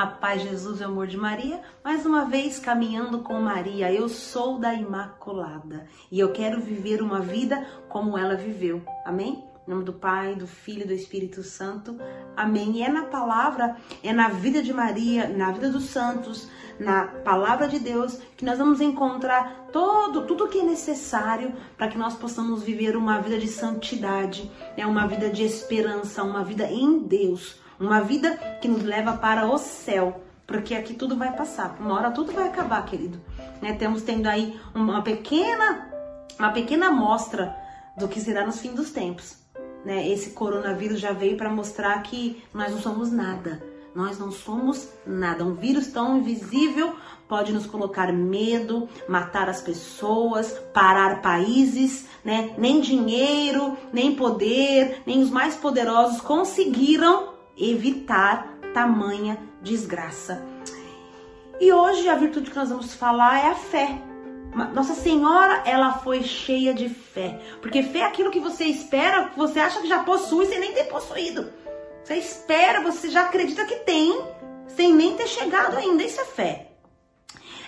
A paz, Jesus e o amor de Maria. Mais uma vez caminhando com Maria. Eu sou da Imaculada e eu quero viver uma vida como ela viveu. Amém? Em nome do Pai, do Filho e do Espírito Santo. Amém. E é na palavra, é na vida de Maria, na vida dos santos, na palavra de Deus que nós vamos encontrar todo tudo que é necessário para que nós possamos viver uma vida de santidade, né? uma vida de esperança, uma vida em Deus uma vida que nos leva para o céu, porque aqui tudo vai passar. Uma hora tudo vai acabar, querido. Né? Temos tendo aí uma pequena, uma pequena amostra do que será nos fins dos tempos. Né? Esse coronavírus já veio para mostrar que nós não somos nada. Nós não somos nada. Um vírus tão invisível pode nos colocar medo, matar as pessoas, parar países, né? Nem dinheiro, nem poder, nem os mais poderosos conseguiram evitar tamanha desgraça. E hoje a virtude que nós vamos falar é a fé. Nossa Senhora, ela foi cheia de fé. Porque fé é aquilo que você espera, que você acha que já possui sem nem ter possuído. Você espera, você já acredita que tem, sem nem ter chegado ainda. Isso é fé.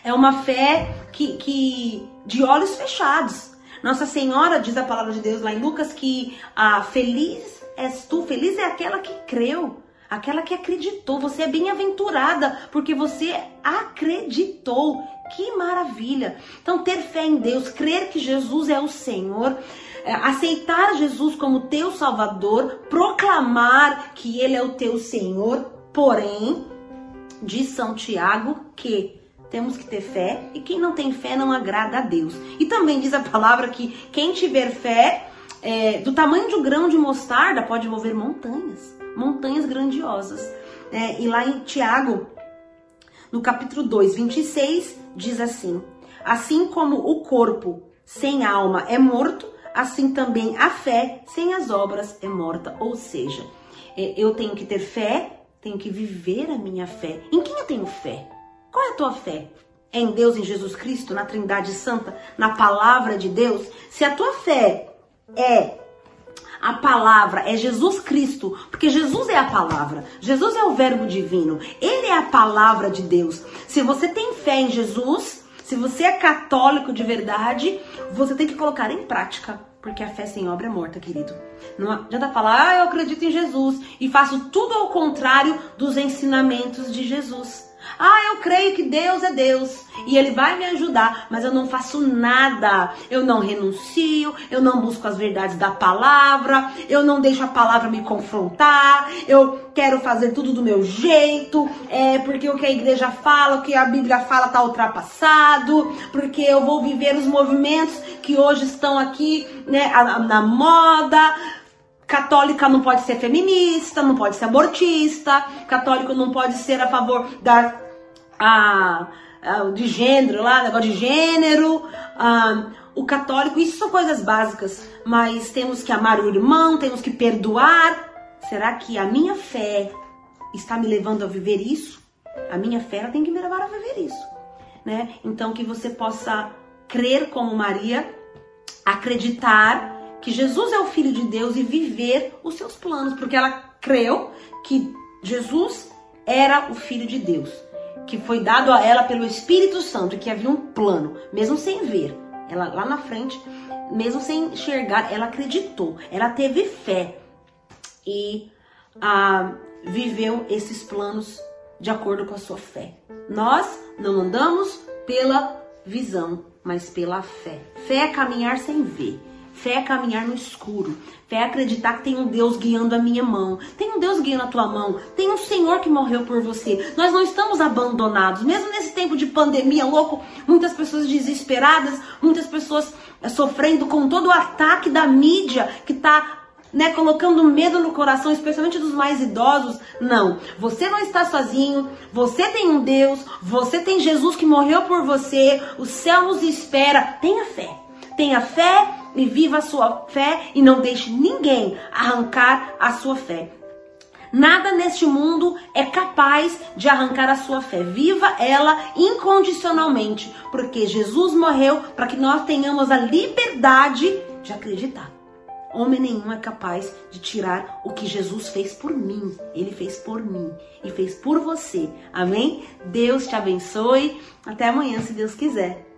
É uma fé que, que de olhos fechados. Nossa Senhora diz a palavra de Deus lá em Lucas que a feliz és tu, feliz é aquela que creu, aquela que acreditou. Você é bem-aventurada porque você acreditou. Que maravilha! Então, ter fé em Deus, crer que Jesus é o Senhor, é, aceitar Jesus como teu Salvador, proclamar que Ele é o teu Senhor, porém, diz São Tiago que temos que ter fé e quem não tem fé não agrada a Deus. E também diz a palavra que quem tiver fé é, do tamanho de um grão de mostarda pode mover montanhas, montanhas grandiosas. É, e lá em Tiago, no capítulo 2, 26, diz assim: Assim como o corpo sem alma é morto, assim também a fé sem as obras é morta. Ou seja, é, eu tenho que ter fé, tenho que viver a minha fé. Em quem eu tenho fé? Qual é a tua fé? É em Deus, em Jesus Cristo, na Trindade Santa, na palavra de Deus? Se a tua fé é a palavra, é Jesus Cristo, porque Jesus é a palavra, Jesus é o Verbo divino, ele é a palavra de Deus. Se você tem fé em Jesus, se você é católico de verdade, você tem que colocar em prática, porque a fé sem obra é morta, querido. Não adianta falar, ah, eu acredito em Jesus e faço tudo ao contrário dos ensinamentos de Jesus. Ah, eu creio que Deus é Deus e Ele vai me ajudar, mas eu não faço nada. Eu não renuncio, eu não busco as verdades da palavra, eu não deixo a palavra me confrontar, eu quero fazer tudo do meu jeito, é porque o que a igreja fala, o que a Bíblia fala está ultrapassado, porque eu vou viver os movimentos que hoje estão aqui, né, na moda Católica não pode ser feminista, não pode ser abortista, católico não pode ser a favor da a, a de gênero lá, negócio de gênero. A, o católico, isso são coisas básicas, mas temos que amar o irmão, temos que perdoar. Será que a minha fé está me levando a viver isso? A minha fé tem que me levar a viver isso, né? Então que você possa crer como Maria, acreditar que Jesus é o Filho de Deus e viver os seus planos, porque ela creu que Jesus era o Filho de Deus, que foi dado a ela pelo Espírito Santo, que havia um plano, mesmo sem ver. Ela lá na frente, mesmo sem enxergar, ela acreditou, ela teve fé e ah, viveu esses planos de acordo com a sua fé. Nós não andamos pela visão, mas pela fé. Fé é caminhar sem ver. Fé é caminhar no escuro. Fé é acreditar que tem um Deus guiando a minha mão. Tem um Deus guiando a tua mão. Tem um Senhor que morreu por você. Nós não estamos abandonados. Mesmo nesse tempo de pandemia louco, muitas pessoas desesperadas, muitas pessoas eh, sofrendo com todo o ataque da mídia que está né, colocando medo no coração, especialmente dos mais idosos. Não, você não está sozinho, você tem um Deus, você tem Jesus que morreu por você, o céu nos espera. Tenha fé. Tenha fé e viva a sua fé e não deixe ninguém arrancar a sua fé. Nada neste mundo é capaz de arrancar a sua fé. Viva ela incondicionalmente, porque Jesus morreu para que nós tenhamos a liberdade de acreditar. Homem nenhum é capaz de tirar o que Jesus fez por mim. Ele fez por mim e fez por você. Amém? Deus te abençoe. Até amanhã, se Deus quiser.